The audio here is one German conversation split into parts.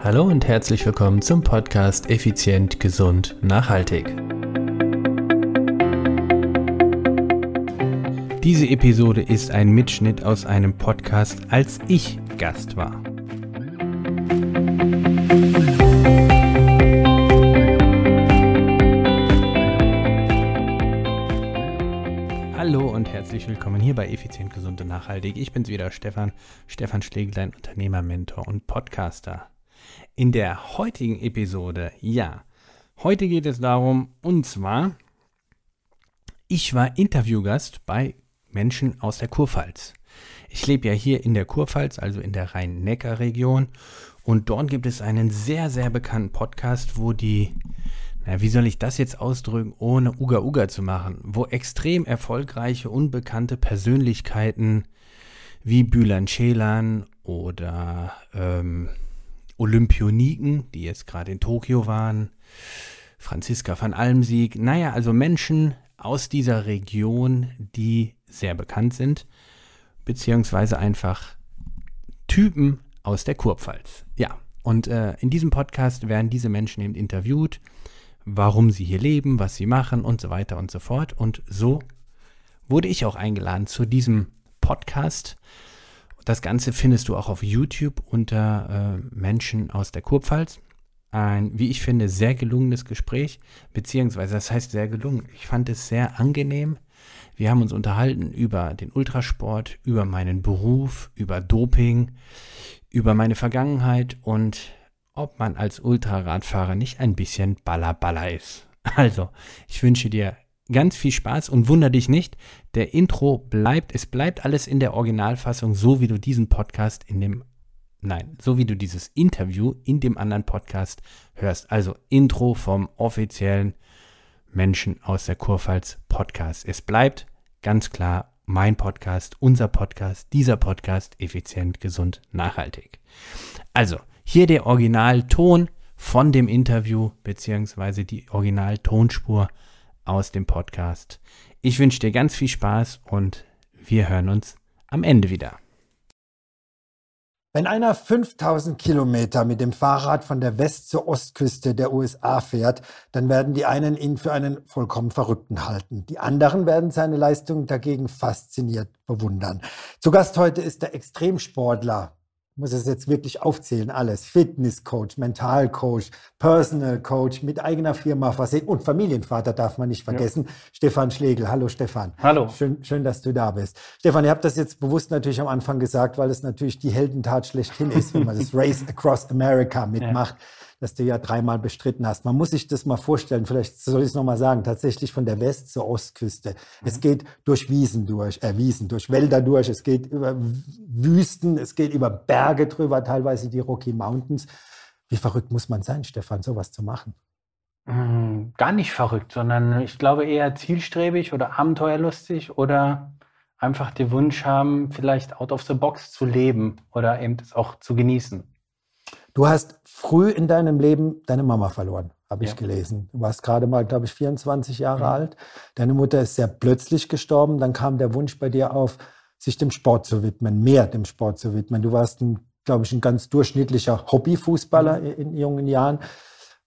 Hallo und herzlich willkommen zum Podcast Effizient, Gesund, Nachhaltig. Diese Episode ist ein Mitschnitt aus einem Podcast, als ich Gast war. Hallo und herzlich willkommen hier bei Effizient, Gesund und Nachhaltig. Ich bin's wieder, Stefan, Stefan Schleglein, Unternehmer, Mentor und Podcaster. In der heutigen Episode, ja, heute geht es darum, und zwar, ich war Interviewgast bei Menschen aus der Kurpfalz. Ich lebe ja hier in der Kurpfalz, also in der Rhein-Neckar-Region. Und dort gibt es einen sehr, sehr bekannten Podcast, wo die, na, wie soll ich das jetzt ausdrücken, ohne Uga Uga zu machen, wo extrem erfolgreiche, unbekannte Persönlichkeiten wie Bülent Schelan oder ähm, Olympioniken, die jetzt gerade in Tokio waren, Franziska van Almsieg, naja, also Menschen aus dieser Region, die sehr bekannt sind, beziehungsweise einfach Typen aus der Kurpfalz. Ja, und äh, in diesem Podcast werden diese Menschen eben interviewt, warum sie hier leben, was sie machen und so weiter und so fort. Und so wurde ich auch eingeladen zu diesem Podcast. Das Ganze findest du auch auf YouTube unter äh, Menschen aus der Kurpfalz. Ein, wie ich finde, sehr gelungenes Gespräch, beziehungsweise das heißt sehr gelungen. Ich fand es sehr angenehm. Wir haben uns unterhalten über den Ultrasport, über meinen Beruf, über Doping, über meine Vergangenheit und ob man als Ultraradfahrer nicht ein bisschen Baller ist. Also, ich wünsche dir ganz viel Spaß und wunder dich nicht, der Intro bleibt, es bleibt alles in der Originalfassung, so wie du diesen Podcast in dem, nein, so wie du dieses Interview in dem anderen Podcast hörst. Also Intro vom offiziellen Menschen aus der Kurpfalz Podcast. Es bleibt ganz klar mein Podcast, unser Podcast, dieser Podcast effizient, gesund, nachhaltig. Also, hier der Originalton von dem Interview beziehungsweise die Originaltonspur aus dem Podcast. Ich wünsche dir ganz viel Spaß und wir hören uns am Ende wieder. Wenn einer 5000 Kilometer mit dem Fahrrad von der West- zur Ostküste der USA fährt, dann werden die einen ihn für einen vollkommen Verrückten halten. Die anderen werden seine Leistung dagegen fasziniert bewundern. Zu Gast heute ist der Extremsportler, muss es jetzt wirklich aufzählen, alles. Fitnesscoach, Mentalcoach, Personal Coach mit eigener Firma versehen und Familienvater darf man nicht vergessen. Ja. Stefan Schlegel. Hallo Stefan. Hallo. Schön, schön, dass du da bist. Stefan, ihr habt das jetzt bewusst natürlich am Anfang gesagt, weil es natürlich die Heldentat schlechthin ist, wenn man das Race Across America mitmacht. Ja das du ja dreimal bestritten hast. Man muss sich das mal vorstellen, vielleicht soll ich es nochmal sagen, tatsächlich von der West- zur Ostküste. Mhm. Es geht durch Wiesen durch, äh, Wiesen, durch Wälder durch, es geht über Wüsten, es geht über Berge drüber, teilweise die Rocky Mountains. Wie verrückt muss man sein, Stefan, sowas zu machen? Mm, gar nicht verrückt, sondern ich glaube eher zielstrebig oder abenteuerlustig oder einfach den Wunsch haben, vielleicht out of the box zu leben oder eben das auch zu genießen. Du hast früh in deinem Leben deine Mama verloren, habe ich ja. gelesen. Du warst gerade mal, glaube ich, 24 Jahre mhm. alt. Deine Mutter ist sehr plötzlich gestorben. Dann kam der Wunsch bei dir auf, sich dem Sport zu widmen, mehr dem Sport zu widmen. Du warst, ein, glaube ich, ein ganz durchschnittlicher Hobbyfußballer mhm. in, jungen Jahren.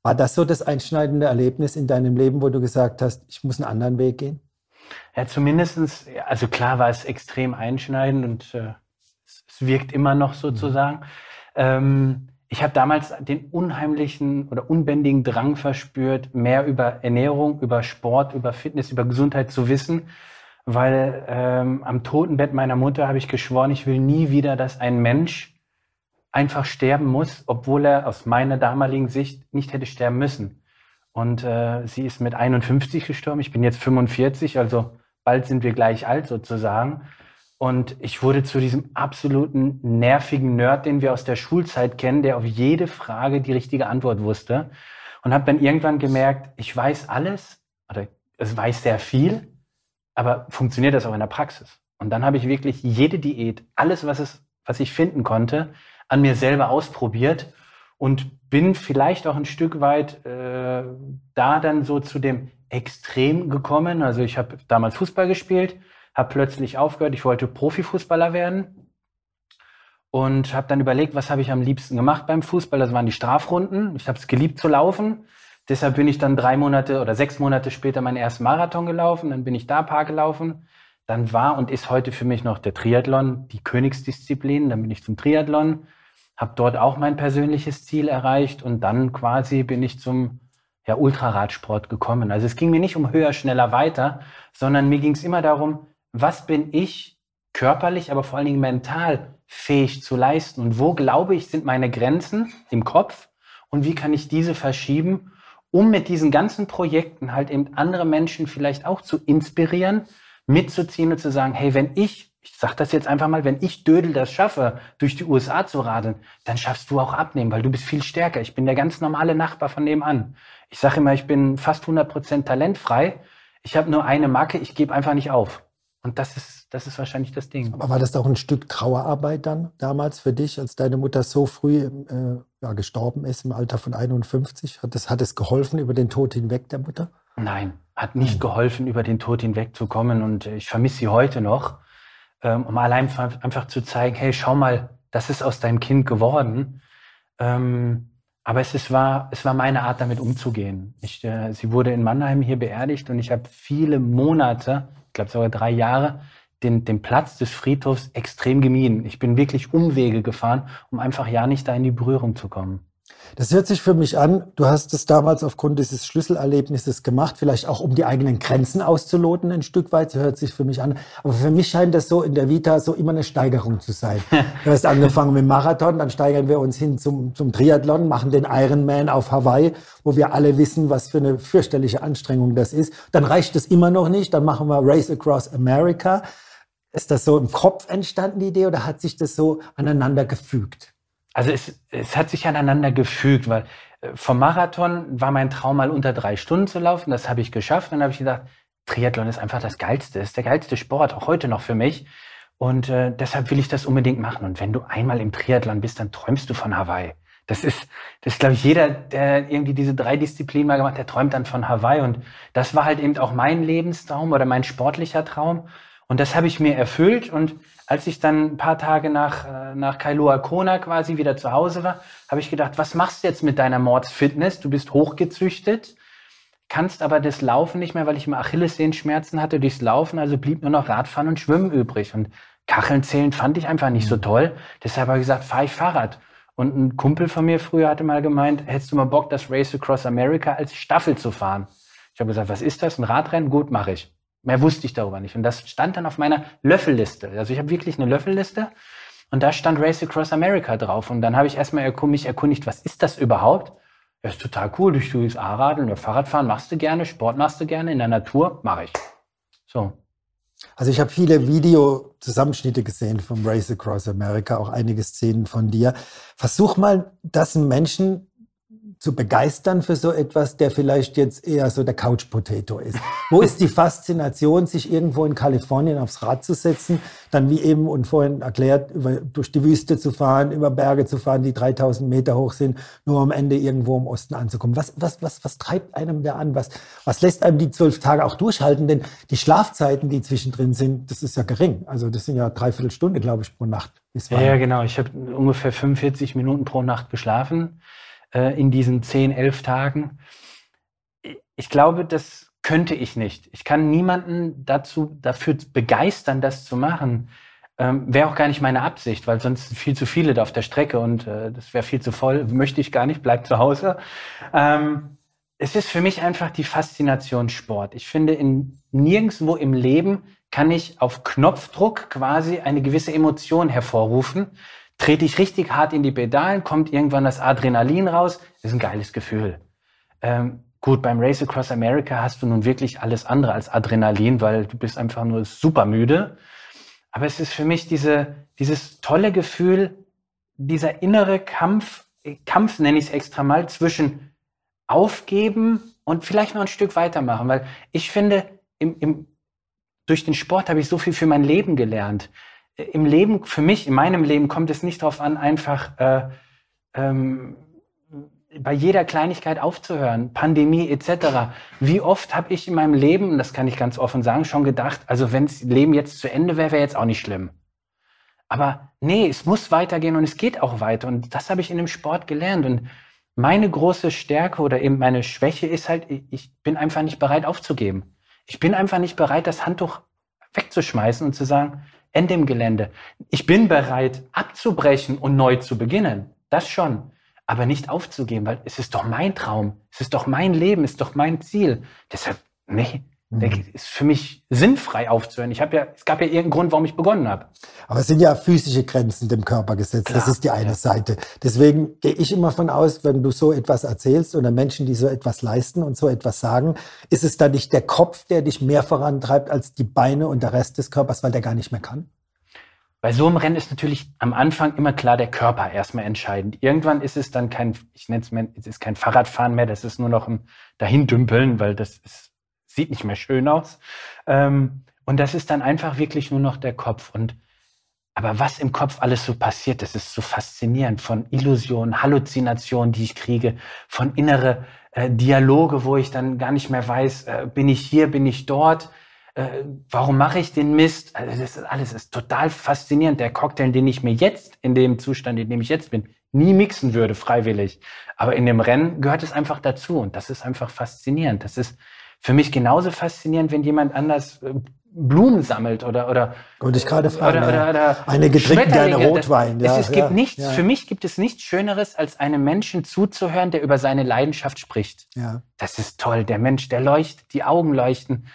War das so das einschneidende Erlebnis in deinem Leben, wo du gesagt hast, ich muss einen anderen Weg gehen? Ja, zumindestens, also klar war es extrem einschneidend und äh, es, wirkt immer noch sozusagen. Mhm. Ähm, ich habe damals den unheimlichen oder unbändigen Drang verspürt, mehr über Ernährung, über Sport, über Fitness, über Gesundheit zu wissen, weil ähm, am Totenbett meiner Mutter habe ich geschworen, ich will nie wieder, dass ein Mensch einfach sterben muss, obwohl er aus meiner damaligen Sicht nicht hätte sterben müssen. Und äh, sie ist mit 51 gestorben, ich bin jetzt 45, also bald sind wir gleich alt sozusagen. Und ich wurde zu diesem absoluten nervigen Nerd, den wir aus der Schulzeit kennen, der auf jede Frage die richtige Antwort wusste. Und habe dann irgendwann gemerkt, ich weiß alles, oder es weiß sehr viel, aber funktioniert das auch in der Praxis? Und dann habe ich wirklich jede Diät, alles, was, es, was ich finden konnte, an mir selber ausprobiert und bin vielleicht auch ein Stück weit äh, da dann so zu dem Extrem gekommen. Also ich habe damals Fußball gespielt habe plötzlich aufgehört, ich wollte Profifußballer werden und habe dann überlegt, was habe ich am liebsten gemacht beim Fußball. Das waren die Strafrunden. Ich habe es geliebt zu laufen. Deshalb bin ich dann drei Monate oder sechs Monate später meinen ersten Marathon gelaufen. Dann bin ich da Paar gelaufen. Dann war und ist heute für mich noch der Triathlon die Königsdisziplin. Dann bin ich zum Triathlon, habe dort auch mein persönliches Ziel erreicht und dann quasi bin ich zum ja, Ultraradsport gekommen. Also es ging mir nicht um höher, schneller, weiter, sondern mir ging es immer darum, was bin ich körperlich, aber vor allen Dingen mental fähig zu leisten und wo glaube ich sind meine Grenzen im Kopf und wie kann ich diese verschieben, um mit diesen ganzen Projekten halt eben andere Menschen vielleicht auch zu inspirieren, mitzuziehen und zu sagen, hey, wenn ich, ich sage das jetzt einfach mal, wenn ich Dödel das schaffe, durch die USA zu radeln, dann schaffst du auch abnehmen, weil du bist viel stärker. Ich bin der ganz normale Nachbar von nebenan. Ich sage immer, ich bin fast 100% talentfrei. Ich habe nur eine Macke, ich gebe einfach nicht auf. Und das ist, das ist wahrscheinlich das Ding. Aber war das auch ein Stück Trauerarbeit dann damals für dich, als deine Mutter so früh äh, ja, gestorben ist, im Alter von 51? Hat es, hat es geholfen über den Tod hinweg der Mutter? Nein, hat nicht hm. geholfen, über den Tod hinwegzukommen. Und ich vermisse sie heute noch, ähm, um allein einfach zu zeigen, hey, schau mal, das ist aus deinem Kind geworden. Ähm, aber es, ist, war, es war meine Art, damit umzugehen. Ich, äh, sie wurde in Mannheim hier beerdigt und ich habe viele Monate glaube sogar drei Jahre, den, den Platz des Friedhofs extrem gemieden. Ich bin wirklich Umwege gefahren, um einfach ja nicht da in die Berührung zu kommen. Das hört sich für mich an, du hast es damals aufgrund dieses Schlüsselerlebnisses gemacht, vielleicht auch um die eigenen Grenzen auszuloten ein Stück weit, das hört sich für mich an. Aber für mich scheint das so in der Vita so immer eine Steigerung zu sein. du hast angefangen mit dem Marathon, dann steigern wir uns hin zum, zum Triathlon, machen den Ironman auf Hawaii, wo wir alle wissen, was für eine fürchterliche Anstrengung das ist. Dann reicht es immer noch nicht, dann machen wir Race Across America. Ist das so im Kopf entstanden, die Idee, oder hat sich das so aneinander gefügt? Also es, es hat sich aneinander gefügt, weil äh, vom Marathon war mein Traum mal unter drei Stunden zu laufen. Das habe ich geschafft. Dann habe ich gedacht, Triathlon ist einfach das Geilste, ist der geilste Sport, auch heute noch für mich. Und äh, deshalb will ich das unbedingt machen. Und wenn du einmal im Triathlon bist, dann träumst du von Hawaii. Das ist, das glaube ich, jeder, der irgendwie diese drei Disziplinen mal gemacht hat, der träumt dann von Hawaii. Und das war halt eben auch mein Lebenstraum oder mein sportlicher Traum. Und das habe ich mir erfüllt. Und als ich dann ein paar Tage nach, äh, nach Kailua Kona quasi wieder zu Hause war, habe ich gedacht, was machst du jetzt mit deiner Mordsfitness? Du bist hochgezüchtet, kannst aber das Laufen nicht mehr, weil ich immer Achillessehenschmerzen hatte durchs Laufen, also blieb nur noch Radfahren und Schwimmen übrig. Und Kacheln zählen fand ich einfach nicht so mhm. toll. Deshalb habe ich gesagt, fahre ich Fahrrad. Und ein Kumpel von mir früher hatte mal gemeint, hättest du mal Bock, das Race Across America als Staffel zu fahren? Ich habe gesagt, was ist das? Ein Radrennen? Gut, mache ich. Mehr wusste ich darüber nicht. Und das stand dann auf meiner Löffelliste. Also ich habe wirklich eine Löffelliste und da stand Race Across America drauf. Und dann habe ich erstmal mich erkundigt, was ist das überhaupt? Ja, ist total cool. Durch USA-Radeln oder Fahrradfahren machst du gerne, Sport machst du gerne, in der Natur mache ich. So. Also ich habe viele Videozusammenschnitte gesehen vom Race Across America, auch einige Szenen von dir. Versuch mal, das Menschen zu begeistern für so etwas, der vielleicht jetzt eher so der Couch Potato ist. Wo ist die Faszination, sich irgendwo in Kalifornien aufs Rad zu setzen, dann wie eben und vorhin erklärt, über, durch die Wüste zu fahren, über Berge zu fahren, die 3000 Meter hoch sind, nur am Ende irgendwo im Osten anzukommen. Was, was, was, was treibt einem da an? Was, was lässt einem die zwölf Tage auch durchhalten? Denn die Schlafzeiten, die zwischendrin sind, das ist ja gering. Also das sind ja dreiviertel Stunde, glaube ich, pro Nacht. Ja, ja, genau. Ich habe ungefähr 45 Minuten pro Nacht geschlafen äh, in diesen zehn, elf Tagen. Ich glaube, das könnte ich nicht. Ich kann niemanden dazu, dafür begeistern, das zu machen. Ähm, wäre auch gar nicht meine Absicht, weil sonst viel zu viele da auf der Strecke und äh, das wäre viel zu voll. Möchte ich gar nicht, bleib zu Hause. Ähm, es ist für mich einfach die Faszination Sport. Ich finde, in, nirgendwo im Leben kann ich auf Knopfdruck quasi eine gewisse Emotion hervorrufen, trete ich richtig hart in die Pedalen, kommt irgendwann das Adrenalin raus, ist ein geiles Gefühl. Ähm, gut, beim Race Across America hast du nun wirklich alles andere als Adrenalin, weil du bist einfach nur super müde. Aber es ist für mich diese, dieses tolle Gefühl, dieser innere Kampf, Kampf nenne ich es extra mal, zwischen aufgeben und vielleicht noch ein Stück weitermachen. Weil ich finde, im, im, durch den Sport habe ich so viel für mein Leben gelernt im Leben, für mich, in meinem Leben kommt es nicht darauf an, einfach äh, ähm, bei jeder Kleinigkeit aufzuhören, Pandemie etc. Wie oft habe ich in meinem Leben, das kann ich ganz offen sagen, schon gedacht, also wenn das Leben jetzt zu Ende wäre, wäre jetzt auch nicht schlimm. Aber nee, es muss weitergehen und es geht auch weiter. Und das habe ich in dem Sport gelernt. Und meine große Stärke oder eben meine Schwäche ist halt, ich bin einfach nicht bereit aufzugeben. Ich bin einfach nicht bereit, das Handtuch wegzuschmeißen und zu sagen, Ende im Gelände. Ich bin bereit, abzubrechen und neu zu beginnen. Das schon. Aber nicht aufzugeben, weil es ist doch mein Traum. Es ist doch mein Leben, es ist doch mein Ziel. Deshalb, nee, Mhm. ist für mich sinnfrei aufzuhören. Ich habe ja, es gab ja irgendeinen Grund, warum ich begonnen habe. Aber es sind ja physische Grenzen dem Körper gesetzt. Klar, das ist die eine ja. Seite. Deswegen gehe ich immer von aus, wenn du so etwas erzählst oder Menschen, die so etwas leisten und so etwas sagen, ist es dann nicht der Kopf, der dich mehr vorantreibt als die Beine und der Rest des Körpers, weil der gar nicht mehr kann? Bei so einem Rennen ist natürlich am Anfang immer klar der Körper erstmal entscheidend. Irgendwann ist es dann kein, ich nenne es mal, es ist kein Fahrradfahren mehr, das ist nur noch ein Dahindümpeln, weil das ist sieht nicht mehr schön aus. Ähm, und das ist dann einfach wirklich nur noch der Kopf. Und aber was im Kopf alles so passiert, das ist so faszinierend. Von Illusionen, Halluzinationen, die ich kriege, von innere äh, Dialoge, wo ich dann gar nicht mehr weiß, äh, bin ich hier, bin ich dort, äh, warum mache ich den Mist? Also das ist alles ist total faszinierend. Der Cocktail, den ich mir jetzt in dem Zustand, in dem ich jetzt bin, nie mixen würde, freiwillig. Aber in dem Rennen gehört es einfach dazu und das ist einfach faszinierend. Das ist für mich genauso faszinierend, wenn jemand anders äh, Blumen sammelt oder oder und ich gerade fragen, oder, oder, oder eine getrinkt eine Rotwein. Ja, es, es gibt ja, nichts. Ja. Für mich gibt es nichts Schöneres, als einem Menschen zuzuhören, der über seine Leidenschaft spricht. Ja. Das ist toll. Der Mensch, der leuchtet, die Augen leuchten,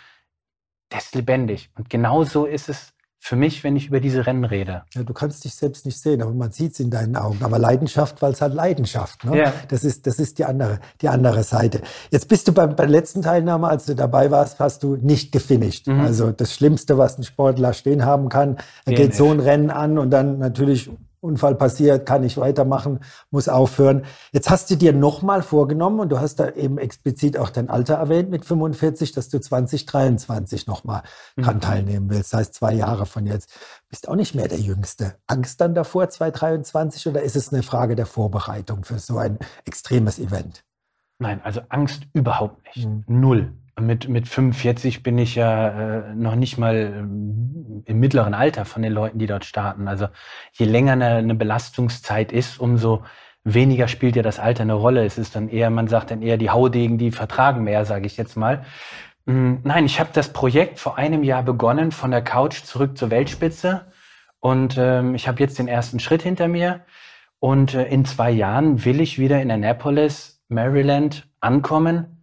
der ist lebendig. Und genau so ist es für mich, wenn ich über diese Rennen rede. Ja, du kannst dich selbst nicht sehen, aber man sieht es in deinen Augen. Aber Leidenschaft, weil es halt Leidenschaft. Ne? Ja. Das ist, das ist die andere, die andere Seite. Jetzt bist du beim, bei der letzten Teilnahme, als du dabei warst, hast du nicht gefinisht. Mhm. Also das Schlimmste, was ein Sportler stehen haben kann, er geht so ein Rennen an und dann natürlich Unfall passiert, kann ich weitermachen, muss aufhören. Jetzt hast du dir nochmal vorgenommen und du hast da eben explizit auch dein Alter erwähnt mit 45, dass du 2023 nochmal mhm. dran teilnehmen willst. Das heißt zwei Jahre von jetzt. Bist auch nicht mehr der Jüngste. Angst dann davor, 2023, oder ist es eine Frage der Vorbereitung für so ein extremes Event? Nein, also Angst überhaupt nicht. Mhm. Null. Mit, mit 45 bin ich ja äh, noch nicht mal ähm, im mittleren Alter von den Leuten, die dort starten. Also je länger eine, eine Belastungszeit ist, umso weniger spielt ja das Alter eine Rolle. Es ist dann eher, man sagt dann eher, die Haudegen, die vertragen mehr, sage ich jetzt mal. Mm, nein, ich habe das Projekt vor einem Jahr begonnen, von der Couch zurück zur Weltspitze. Und ähm, ich habe jetzt den ersten Schritt hinter mir. Und äh, in zwei Jahren will ich wieder in Annapolis, Maryland ankommen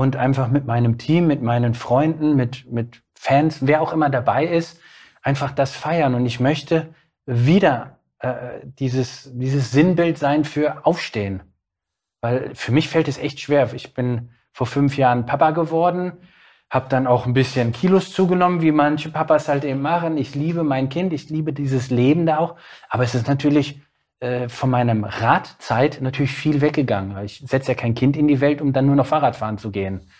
und einfach mit meinem Team, mit meinen Freunden, mit, mit Fans, wer auch immer dabei ist, einfach das feiern. Und ich möchte wieder äh, dieses, dieses Sinnbild sein für Aufstehen. Weil für mich fällt es echt schwer. Ich bin vor fünf Jahren Papa geworden, habe dann auch ein bisschen Kilos zugenommen, wie manche Papas halt eben machen. Ich liebe mein Kind, ich liebe dieses Leben da auch. Aber es ist natürlich von meinem Radzeit natürlich viel weggegangen. Ich setze ja kein Kind in die Welt, um dann nur noch Fahrrad fahren zu gehen.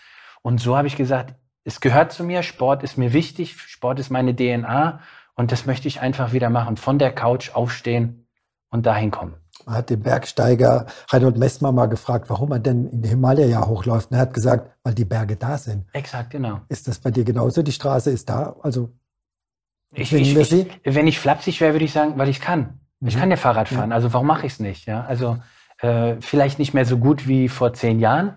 Und so habe ich gesagt, es gehört zu mir, Sport ist mir wichtig, Sport ist meine DNA und das möchte ich einfach wieder machen. Von der Couch aufstehen und dahin kommen. Man hat den Bergsteiger Reinhold Messmer mal gefragt, warum er denn in den Himalaya hochläuft. Und er hat gesagt, weil die Berge da sind. Exakt, genau. Ist das bei dir genauso? Die Straße ist da? Also, ich, ich, ich, wenn ich flapsig wäre, würde ich sagen, weil ich kann. Ich mhm. kann ja Fahrrad fahren, also warum mache ich es nicht? Ja? Also äh, vielleicht nicht mehr so gut wie vor zehn Jahren,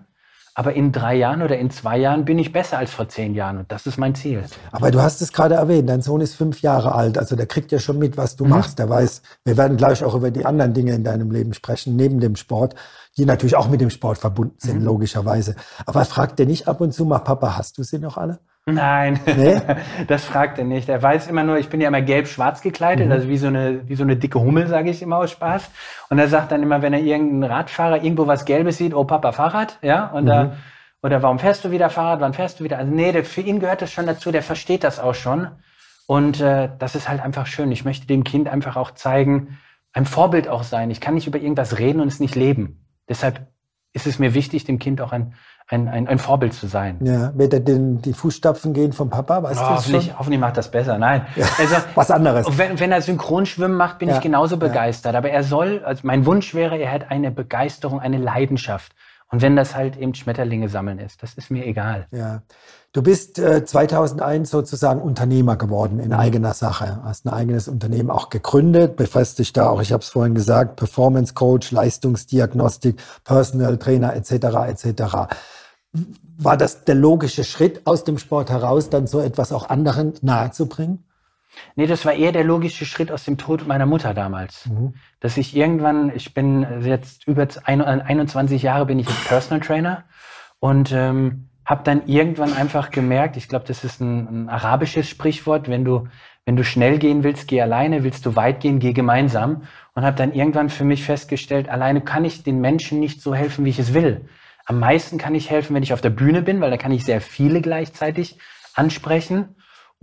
aber in drei Jahren oder in zwei Jahren bin ich besser als vor zehn Jahren und das ist mein Ziel. Aber du hast es gerade erwähnt, dein Sohn ist fünf Jahre alt, also der kriegt ja schon mit, was du mhm. machst. Der weiß, wir werden gleich auch über die anderen Dinge in deinem Leben sprechen, neben dem Sport, die natürlich auch mit dem Sport verbunden sind, mhm. logischerweise. Aber fragt der nicht ab und zu mal, Papa, hast du sie noch alle? Nein, nee? das fragt er nicht. Er weiß immer nur, ich bin ja immer gelb-schwarz gekleidet, mhm. also wie so eine, wie so eine dicke Hummel, sage ich immer aus Spaß. Und er sagt dann immer, wenn er irgendeinen Radfahrer irgendwo was Gelbes sieht, oh Papa, Fahrrad, ja, und mhm. da, oder warum fährst du wieder Fahrrad, wann fährst du wieder? Also nee, der, für ihn gehört das schon dazu, der versteht das auch schon. Und äh, das ist halt einfach schön. Ich möchte dem Kind einfach auch zeigen, ein Vorbild auch sein. Ich kann nicht über irgendwas reden und es nicht leben. Deshalb ist es mir wichtig, dem Kind auch ein, ein, ein, ein Vorbild zu sein. Ja, wird er denn die Fußstapfen gehen vom Papa? Weißt oh, hoffentlich, schon? hoffentlich macht das besser. Nein. Ja, also, was anderes. Wenn, wenn er Synchronschwimmen macht, bin ja, ich genauso begeistert. Ja. Aber er soll, also mein Wunsch wäre, er hätte eine Begeisterung, eine Leidenschaft. Und wenn das halt eben Schmetterlinge sammeln ist, das ist mir egal. Ja. Du bist äh, 2001 sozusagen Unternehmer geworden in mhm. eigener Sache. Hast ein eigenes Unternehmen auch gegründet, befasst dich da auch, ich habe es vorhin gesagt, Performance Coach, Leistungsdiagnostik, Personal Trainer etc. etc. War das der logische Schritt aus dem Sport heraus, dann so etwas auch anderen nahezubringen? Nee, das war eher der logische Schritt aus dem Tod meiner Mutter damals. Mhm. Dass ich irgendwann, ich bin jetzt über 21 Jahre bin ich jetzt Personal Trainer und ähm, habe dann irgendwann einfach gemerkt, ich glaube, das ist ein, ein, arabisches Sprichwort, wenn du, wenn du schnell gehen willst, geh alleine, willst du weit gehen, geh gemeinsam. Und habe dann irgendwann für mich festgestellt, alleine kann ich den Menschen nicht so helfen, wie ich es will. Am meisten kann ich helfen, wenn ich auf der Bühne bin, weil da kann ich sehr viele gleichzeitig ansprechen.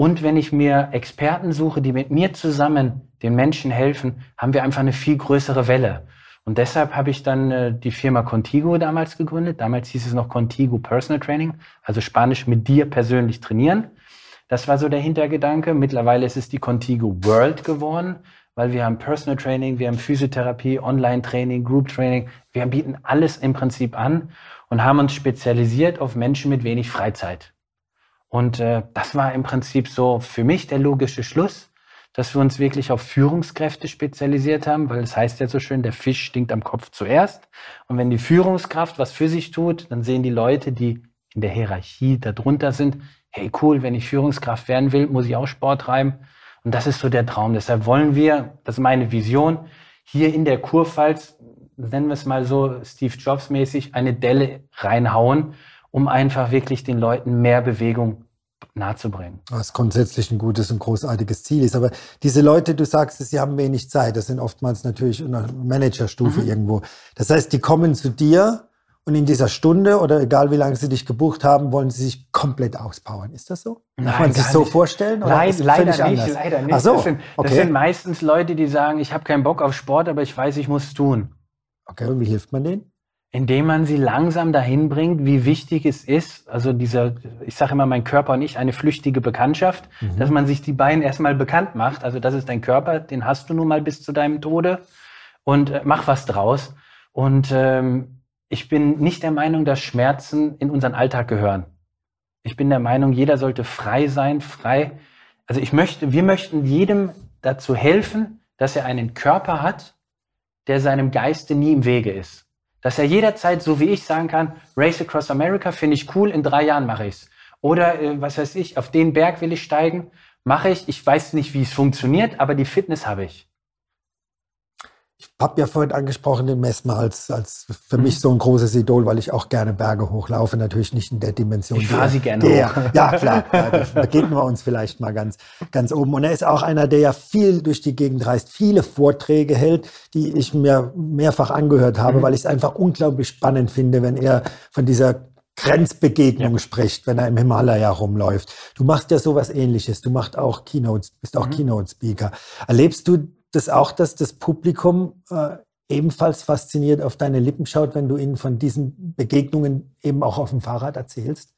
Und wenn ich mir Experten suche, die mit mir zusammen den Menschen helfen, haben wir einfach eine viel größere Welle. Und deshalb habe ich dann äh, die Firma Contigo damals gegründet. Damals hieß es noch Contigo Personal Training, also Spanisch mit dir persönlich trainieren. Das war so der Hintergedanke. Mittlerweile ist es die Contigo World geworden, weil wir haben Personal Training, wir haben Physiotherapie, Online-Training, Group Training. Wir bieten alles im Prinzip an und haben uns spezialisiert auf Menschen mit wenig Freizeit. Und äh, das war im Prinzip so für mich der logische Schluss, dass wir uns wirklich auf Führungskräfte spezialisiert haben, weil es heißt ja so schön, der Fisch stinkt am Kopf zuerst. Und wenn die Führungskraft was für sich tut, dann sehen die Leute, die in der Hierarchie darunter sind, hey cool, wenn ich Führungskraft werden will, muss ich auch Sport treiben. Und das ist so der Traum. Deshalb wollen wir, das ist meine Vision, hier in der Kurpfalz, nennen wir es mal so Steve Jobs mäßig, eine Delle reinhauen um einfach wirklich den Leuten mehr Bewegung nahezubringen. Was grundsätzlich ein gutes und großartiges Ziel ist. Aber diese Leute, du sagst, sie haben wenig Zeit. Das sind oftmals natürlich in einer Managerstufe mhm. irgendwo. Das heißt, die kommen zu dir und in dieser Stunde oder egal wie lange sie dich gebucht haben, wollen sie sich komplett auspowern. Ist das so? Kann man sich so vorstellen? Oder Leid, leider nicht, leider nicht. Ach so, das, sind, okay. das sind meistens Leute, die sagen, ich habe keinen Bock auf Sport, aber ich weiß, ich muss es tun. Okay, und wie hilft man denen? Indem man sie langsam dahin bringt, wie wichtig es ist, also dieser, ich sage immer, mein Körper und ich, eine flüchtige Bekanntschaft, mhm. dass man sich die beiden erstmal bekannt macht. Also das ist dein Körper, den hast du nun mal bis zu deinem Tode und äh, mach was draus. Und ähm, ich bin nicht der Meinung, dass Schmerzen in unseren Alltag gehören. Ich bin der Meinung, jeder sollte frei sein, frei. Also ich möchte, wir möchten jedem dazu helfen, dass er einen Körper hat, der seinem Geiste nie im Wege ist. Dass er jederzeit, so wie ich, sagen kann, Race Across America finde ich cool, in drei Jahren mache ich's. Oder äh, was weiß ich, auf den Berg will ich steigen, mache ich. Ich weiß nicht, wie es funktioniert, aber die Fitness habe ich. Ich habe ja vorhin angesprochen den Messmer als, als für mhm. mich so ein großes Idol, weil ich auch gerne Berge hochlaufe. Natürlich nicht in der Dimension. Ich fahre sie gerne der, hoch. Ja, klar. Ja, da begegnen wir uns vielleicht mal ganz, ganz oben. Und er ist auch einer, der ja viel durch die Gegend reist, viele Vorträge hält, die ich mir mehrfach angehört habe, mhm. weil ich es einfach unglaublich spannend finde, wenn er von dieser Grenzbegegnung ja. spricht, wenn er im Himalaya rumläuft. Du machst ja sowas ähnliches. Du machst auch Keynotes, bist auch mhm. Keynote-Speaker. Erlebst du das auch, dass das Publikum äh, ebenfalls fasziniert auf deine Lippen schaut, wenn du ihnen von diesen Begegnungen eben auch auf dem Fahrrad erzählst?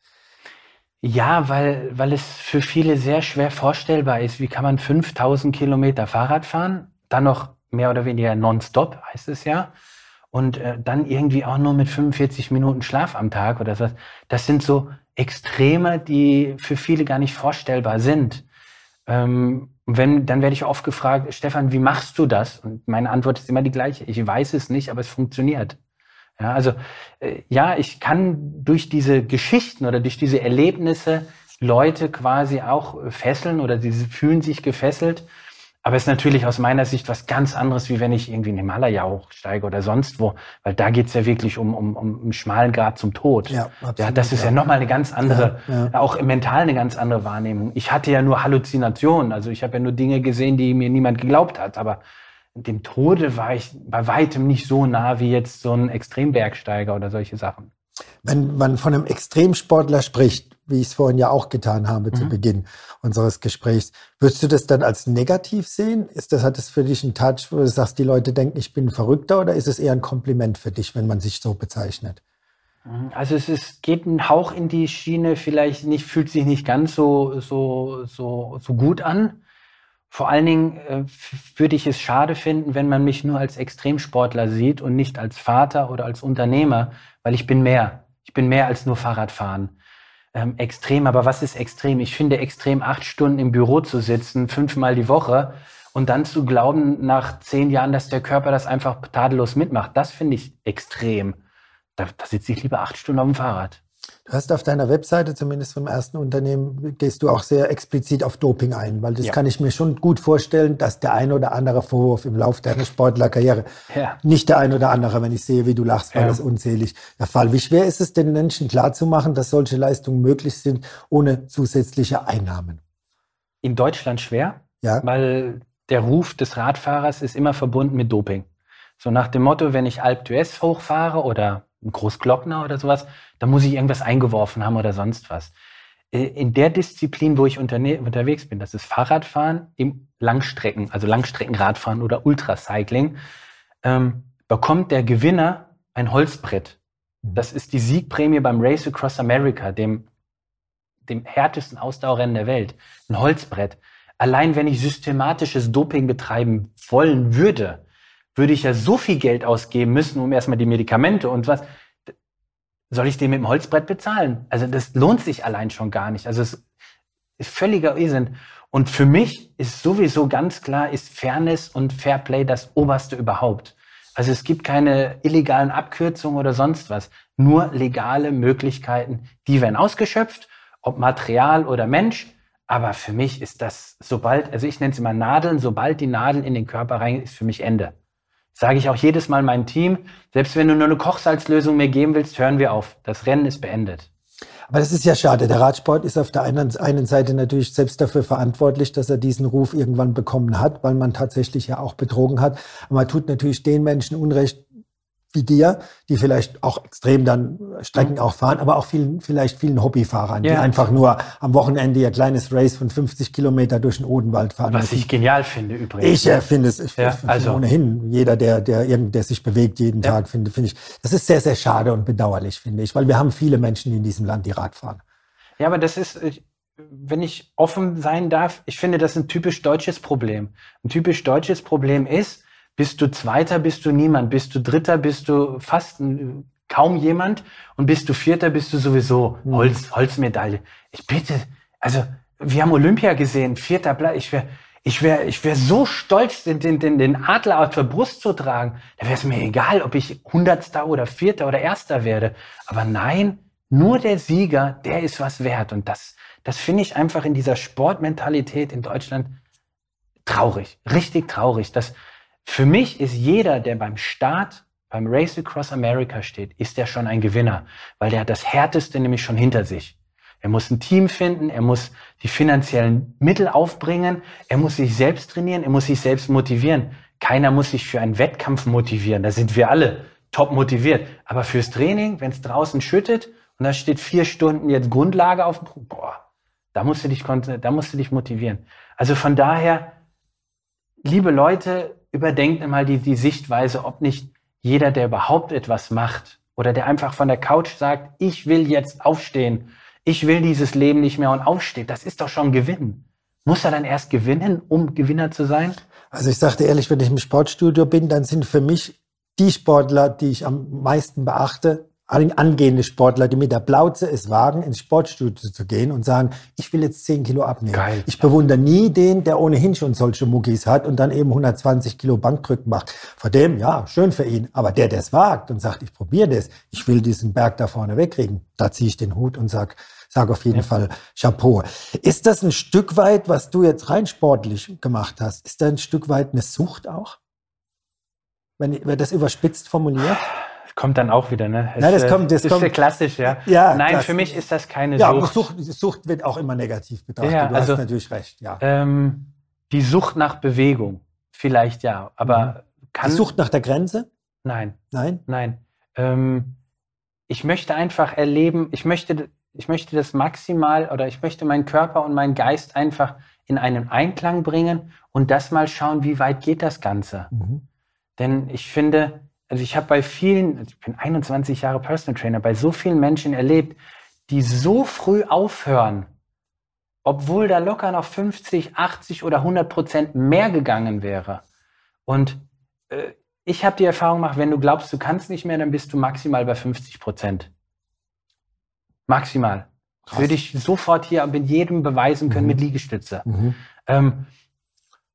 Ja, weil, weil es für viele sehr schwer vorstellbar ist. Wie kann man 5000 Kilometer Fahrrad fahren? Dann noch mehr oder weniger nonstop, heißt es ja. Und äh, dann irgendwie auch nur mit 45 Minuten Schlaf am Tag oder so. Das sind so Extreme, die für viele gar nicht vorstellbar sind. Ähm, wenn, dann werde ich oft gefragt, Stefan, wie machst du das? Und meine Antwort ist immer die gleiche. Ich weiß es nicht, aber es funktioniert. Ja, also äh, ja, ich kann durch diese Geschichten oder durch diese Erlebnisse Leute quasi auch fesseln oder sie fühlen sich gefesselt aber es ist natürlich aus meiner Sicht was ganz anderes, wie wenn ich irgendwie in Himalaya hochsteige oder sonst wo, weil da geht's ja wirklich um, um, um einen schmalen Grad zum Tod. Ja, absolut, ja das ist ja, ja nochmal eine ganz andere, ja, ja. auch mental eine ganz andere Wahrnehmung. Ich hatte ja nur Halluzinationen, also ich habe ja nur Dinge gesehen, die mir niemand geglaubt hat, aber dem Tode war ich bei weitem nicht so nah wie jetzt so ein Extrembergsteiger oder solche Sachen. Wenn man von einem Extremsportler spricht, wie ich es vorhin ja auch getan habe mhm. zu Beginn unseres Gesprächs. Würdest du das dann als negativ sehen? Ist das, hat das für dich einen Touch, wo du sagst, die Leute denken, ich bin verrückter oder ist es eher ein Kompliment für dich, wenn man sich so bezeichnet? Mhm. Also es ist, geht ein Hauch in die Schiene, vielleicht nicht, fühlt sich nicht ganz so, so, so, so gut an. vor allen Dingen äh, würde ich es schade finden, wenn man mich nur als Extremsportler sieht und nicht als Vater oder als Unternehmer, weil ich bin mehr. Ich bin mehr als nur Fahrradfahren. Ähm, extrem, aber was ist extrem? Ich finde extrem, acht Stunden im Büro zu sitzen, fünfmal die Woche und dann zu glauben, nach zehn Jahren, dass der Körper das einfach tadellos mitmacht. Das finde ich extrem. Da, da sitze ich lieber acht Stunden auf dem Fahrrad. Du hast auf deiner Webseite, zumindest vom ersten Unternehmen, gehst du auch sehr explizit auf Doping ein, weil das ja. kann ich mir schon gut vorstellen, dass der ein oder andere Vorwurf im Laufe deiner Sportlerkarriere, ja. nicht der ein oder andere, wenn ich sehe, wie du lachst, war ja. das unzählig der Fall. Wie schwer ist es den Menschen klarzumachen, dass solche Leistungen möglich sind ohne zusätzliche Einnahmen? In Deutschland schwer, weil der Ruf des Radfahrers ist immer verbunden mit Doping. So nach dem Motto, wenn ich Alp d'Huez hochfahre oder Großglockner oder sowas, da muss ich irgendwas eingeworfen haben oder sonst was. Äh, in der Disziplin, wo ich unterwegs bin, das ist Fahrradfahren im Langstrecken, also Langstreckenradfahren oder Ultracycling, ähm, bekommt der Gewinner ein Holzbrett. Mhm. Das ist die Siegprämie beim Race Across America, dem, dem härtesten Ausdauerrennen der Welt. Ein Holzbrett. Allein wenn ich systematisches Doping betreiben wollen würde, würde ich ja so viel Geld ausgeben müssen, um erstmal die Medikamente und was. Soll ich den mit dem Holzbrett bezahlen? Also das lohnt sich allein schon gar nicht. Also es ist völliger Irrsinn. Und für mich ist sowieso ganz klar, ist Fairness und Fairplay das oberste überhaupt. Also es gibt keine illegalen Abkürzungen oder sonst was. Nur legale Möglichkeiten, die werden ausgeschöpft, ob Material oder Mensch. Aber für mich ist das, sobald, also ich nenne es immer Nadeln, sobald die Nadel in den Körper rein ist, für mich Ende. Sage ich auch jedes Mal meinem Team, selbst wenn du nur eine Kochsalzlösung mir geben willst, hören wir auf. Das Rennen ist beendet. Aber das ist ja schade. Der Radsport ist auf der einen, einen Seite natürlich selbst dafür verantwortlich, dass er diesen Ruf irgendwann bekommen hat, weil man tatsächlich ja auch betrogen hat. Aber man tut natürlich den Menschen Unrecht, wie dir, die vielleicht auch extrem dann Strecken auch fahren, aber auch vielen, vielleicht vielen Hobbyfahrern, ja. die einfach nur am Wochenende ihr kleines Race von 50 Kilometer durch den Odenwald fahren. Was müssen. ich genial finde übrigens. Ich äh, finde es, ich, ja, also. ohnehin, jeder, der, der, irgend, der sich bewegt jeden ja. Tag, finde, finde ich, das ist sehr, sehr schade und bedauerlich, finde ich, weil wir haben viele Menschen in diesem Land, die Rad fahren. Ja, aber das ist, wenn ich offen sein darf, ich finde, das ist ein typisch deutsches Problem. Ein typisch deutsches Problem ist, bist du Zweiter, bist du niemand. Bist du Dritter, bist du fast kaum jemand. Und bist du Vierter, bist du sowieso mhm. Holz, Holzmedaille. Ich bitte, also wir haben Olympia gesehen, vierter Platz. Ich wäre ich wäre ich wär so stolz, den, den, den, den Adler auf der Brust zu tragen. Da wäre es mir egal, ob ich Hundertster oder Vierter oder Erster werde. Aber nein, nur der Sieger, der ist was wert. Und das, das finde ich einfach in dieser Sportmentalität in Deutschland traurig, richtig traurig. Das, für mich ist jeder, der beim Start beim Race Across America steht, ist der schon ein Gewinner, weil der hat das Härteste nämlich schon hinter sich. Er muss ein Team finden, er muss die finanziellen Mittel aufbringen, er muss sich selbst trainieren, er muss sich selbst motivieren. Keiner muss sich für einen Wettkampf motivieren, da sind wir alle top motiviert. Aber fürs Training, wenn es draußen schüttet und da steht vier Stunden jetzt Grundlage auf, boah, da musst du dich, da musst du dich motivieren. Also von daher, liebe Leute, überdenkt mal die, die Sichtweise, ob nicht jeder, der überhaupt etwas macht oder der einfach von der Couch sagt, ich will jetzt aufstehen, ich will dieses Leben nicht mehr und aufsteht, das ist doch schon Gewinn. Muss er dann erst gewinnen, um Gewinner zu sein? Also ich sagte ehrlich, wenn ich im Sportstudio bin, dann sind für mich die Sportler, die ich am meisten beachte, angehende Sportler, die mit der Plauze es wagen, ins Sportstudio zu gehen und sagen, ich will jetzt 10 Kilo abnehmen. Geil. Ich bewundere nie den, der ohnehin schon solche Muckis hat und dann eben 120 Kilo Bankdrücken macht. Vor dem, ja, schön für ihn. Aber der, der es wagt und sagt, ich probiere das, ich will diesen Berg da vorne wegkriegen, da ziehe ich den Hut und sag, sag auf jeden ja. Fall Chapeau. Ist das ein Stück weit, was du jetzt rein sportlich gemacht hast, ist da ein Stück weit eine Sucht auch? Wenn, wenn das überspitzt formuliert? Kommt dann auch wieder, ne? Es, Nein, das kommt, das ist kommt, klassisch, ja. ja Nein, klassisch. für mich ist das keine ja, Sucht. Ja, Sucht, Sucht wird auch immer negativ betrachtet. Ja, du also, hast natürlich recht, ja. Ähm, die Sucht nach Bewegung, vielleicht ja, aber mhm. kann. Die Sucht nach der Grenze? Nein. Nein? Nein. Ähm, ich möchte einfach erleben, ich möchte, ich möchte das maximal oder ich möchte meinen Körper und meinen Geist einfach in einen Einklang bringen und das mal schauen, wie weit geht das Ganze. Mhm. Denn ich finde, also ich habe bei vielen, also ich bin 21 Jahre Personal Trainer, bei so vielen Menschen erlebt, die so früh aufhören, obwohl da locker noch 50, 80 oder 100 Prozent mehr gegangen wäre. Und äh, ich habe die Erfahrung gemacht, wenn du glaubst, du kannst nicht mehr, dann bist du maximal bei 50 Prozent. Maximal. Krass. Würde ich sofort hier mit jedem beweisen können mhm. mit Liegestütze. Mhm. Ähm,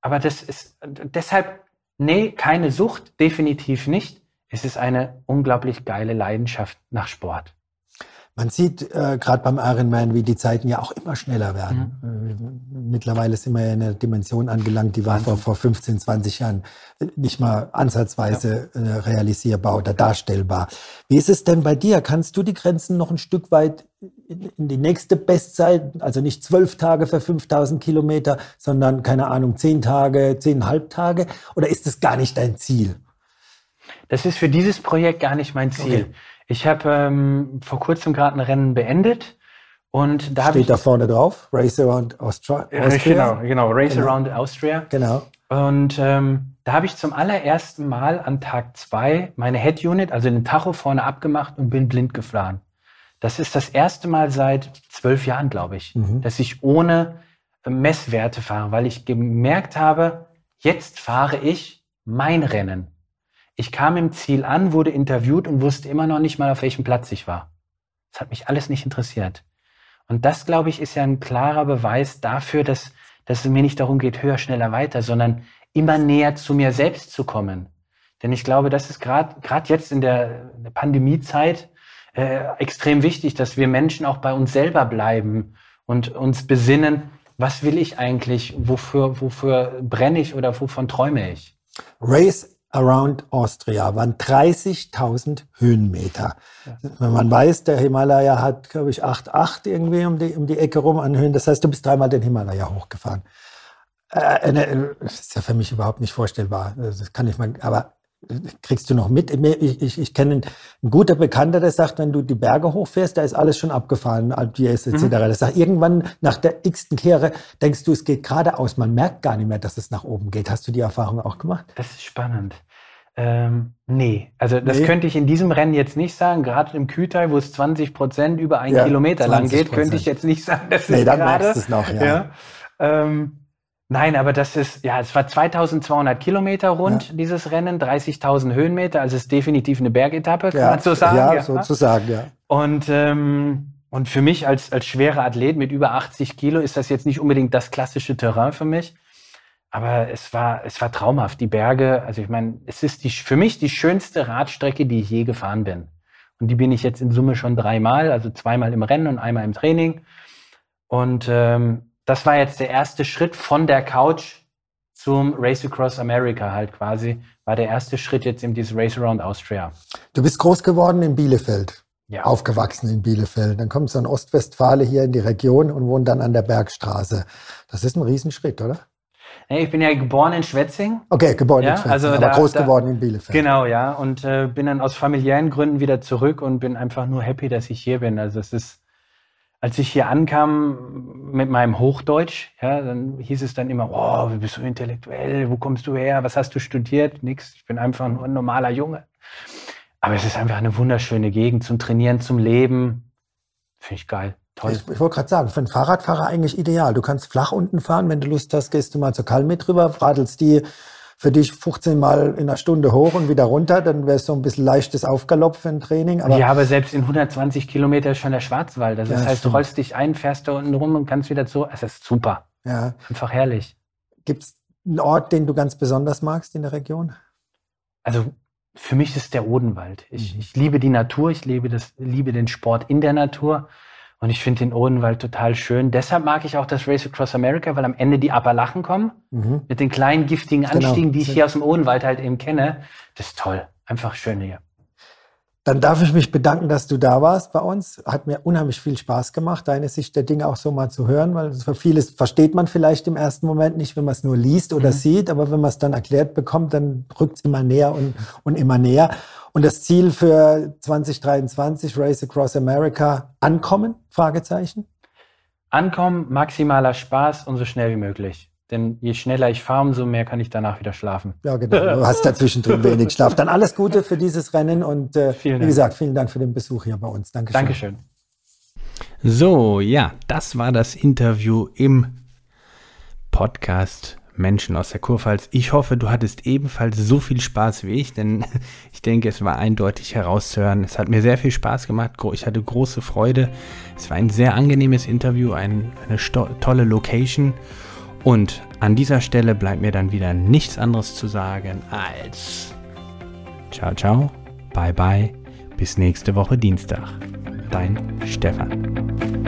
aber das ist deshalb, nee, keine Sucht, definitiv nicht. Es ist eine unglaublich geile Leidenschaft nach Sport. Man sieht äh, gerade beim Ironman, wie die Zeiten ja auch immer schneller werden. Mhm. Äh, mittlerweile sind wir ja in einer Dimension angelangt, die war vor, vor 15, 20 Jahren nicht mal ansatzweise ja. äh, realisierbar oder darstellbar. Wie ist es denn bei dir? Kannst du die Grenzen noch ein Stück weit in, in die nächste Bestzeit, also nicht zwölf Tage für 5000 Kilometer, sondern keine Ahnung, zehn Tage, zehnhalb Tage? Oder ist das gar nicht dein Ziel? Das ist für dieses Projekt gar nicht mein Ziel. Okay. Ich habe ähm, vor kurzem gerade ein Rennen beendet und da steht da vorne drauf Race Around Austria. Austria. Genau, genau, Race genau. Around Austria. Genau. Und ähm, da habe ich zum allerersten Mal an Tag zwei meine Head Unit, also den Tacho vorne abgemacht und bin blind gefahren. Das ist das erste Mal seit zwölf Jahren, glaube ich, mhm. dass ich ohne Messwerte fahre, weil ich gemerkt habe, jetzt fahre ich mein Rennen. Ich kam im Ziel an, wurde interviewt und wusste immer noch nicht mal, auf welchem Platz ich war. Das hat mich alles nicht interessiert. Und das, glaube ich, ist ja ein klarer Beweis dafür, dass, dass es mir nicht darum geht, höher, schneller, weiter, sondern immer näher zu mir selbst zu kommen. Denn ich glaube, das ist gerade gerade jetzt in der, Pandemiezeit äh, extrem wichtig, dass wir Menschen auch bei uns selber bleiben und uns besinnen, was will ich eigentlich, wofür, wofür brenne ich oder wovon träume ich. Race Around Austria waren 30.000 Höhenmeter. Ja. Wenn man weiß, der Himalaya hat, glaube ich, 8,8 irgendwie um die, um die Ecke rum an Höhen. Das heißt, du bist dreimal den Himalaya hochgefahren. Äh, äh, das ist ja für mich überhaupt nicht vorstellbar. Das kann ich mal, aber kriegst du noch mit? Ich, ich, ich kenne einen guten Bekannter, der sagt, wenn du die Berge hochfährst, da ist alles schon abgefahren, Alpiers etc. Mhm. Der sagt, irgendwann nach der x-ten Kehre denkst du, es geht geradeaus. Man merkt gar nicht mehr, dass es nach oben geht. Hast du die Erfahrung auch gemacht? Das ist spannend. Ähm, nee, also das nee. könnte ich in diesem Rennen jetzt nicht sagen. Gerade im Kühlteil, wo es 20 Prozent über einen ja, Kilometer lang geht, könnte ich jetzt nicht sagen, dass nee, dann gerade, merkst du es noch, ja. ja ähm, Nein, aber das ist, ja, es war 2200 Kilometer rund, ja. dieses Rennen, 30.000 Höhenmeter, also es ist definitiv eine Bergetappe, kann ja. man so sagen. Ja, ja. sozusagen, ja. Und, ähm, und für mich als, als schwerer Athlet mit über 80 Kilo ist das jetzt nicht unbedingt das klassische Terrain für mich. Aber es war, es war traumhaft. Die Berge, also ich meine, es ist die, für mich die schönste Radstrecke, die ich je gefahren bin. Und die bin ich jetzt in Summe schon dreimal, also zweimal im Rennen und einmal im Training. Und ähm, das war jetzt der erste Schritt von der Couch zum Race Across America halt quasi, war der erste Schritt jetzt in dieses Race Around Austria. Du bist groß geworden in Bielefeld. Ja. Aufgewachsen in Bielefeld. Dann kommst du in Ostwestfale hier in die Region und wohnt dann an der Bergstraße. Das ist ein Riesenschritt, oder? Ich bin ja geboren in Schwetzing. Okay, geboren ja, in Schwetzing, also aber da, groß da, geworden in Bielefeld. Genau, ja. Und äh, bin dann aus familiären Gründen wieder zurück und bin einfach nur happy, dass ich hier bin. Also es ist als ich hier ankam mit meinem Hochdeutsch, ja, dann hieß es dann immer, oh, wie bist du intellektuell, wo kommst du her, was hast du studiert? Nix, ich bin einfach nur ein normaler Junge. Aber es ist einfach eine wunderschöne Gegend zum Trainieren, zum Leben. Finde ich geil. Toll. Ich, ich wollte gerade sagen, für einen Fahrradfahrer eigentlich ideal. Du kannst flach unten fahren, wenn du Lust hast, gehst du mal zur Kalmit rüber, radelst die für dich 15 Mal in einer Stunde hoch und wieder runter, dann wäre es so ein bisschen leichtes Aufgalopp für ein Training. Aber ja, aber selbst in 120 Kilometer ist schon der Schwarzwald. Also das ja, heißt, stimmt. du rollst dich ein, fährst da unten rum und kannst wieder zu. Es ist super. Ja. Einfach herrlich. Gibt es einen Ort, den du ganz besonders magst in der Region? Also für mich ist der Odenwald. Ich, mhm. ich liebe die Natur, ich liebe, das, liebe den Sport in der Natur. Und ich finde den Odenwald total schön. Deshalb mag ich auch das Race Across America, weil am Ende die Appalachen kommen. Mhm. Mit den kleinen giftigen genau. Anstiegen, genau. die ich hier aus dem Odenwald halt eben kenne. Das ist toll. Einfach schön hier. Dann darf ich mich bedanken, dass du da warst bei uns. Hat mir unheimlich viel Spaß gemacht, deine Sicht der Dinge auch so mal zu hören, weil für vieles versteht man vielleicht im ersten Moment nicht, wenn man es nur liest oder mhm. sieht, aber wenn man es dann erklärt bekommt, dann rückt es immer näher und, und immer näher. Und das Ziel für 2023, Race Across America, ankommen? Fragezeichen. Ankommen, maximaler Spaß und so schnell wie möglich. Denn je schneller ich fahre, umso mehr kann ich danach wieder schlafen. Ja, genau. Du hast dazwischen drin wenig Schlaf. Dann alles Gute für dieses Rennen und äh, wie gesagt, vielen Dank für den Besuch hier bei uns. Dankeschön. Dankeschön. So, ja, das war das Interview im Podcast Menschen aus der Kurpfalz. Ich hoffe, du hattest ebenfalls so viel Spaß wie ich, denn ich denke, es war eindeutig herauszuhören. Es hat mir sehr viel Spaß gemacht. Ich hatte große Freude. Es war ein sehr angenehmes Interview, ein, eine tolle Location. Und an dieser Stelle bleibt mir dann wieder nichts anderes zu sagen als ciao, ciao, bye, bye, bis nächste Woche Dienstag. Dein Stefan.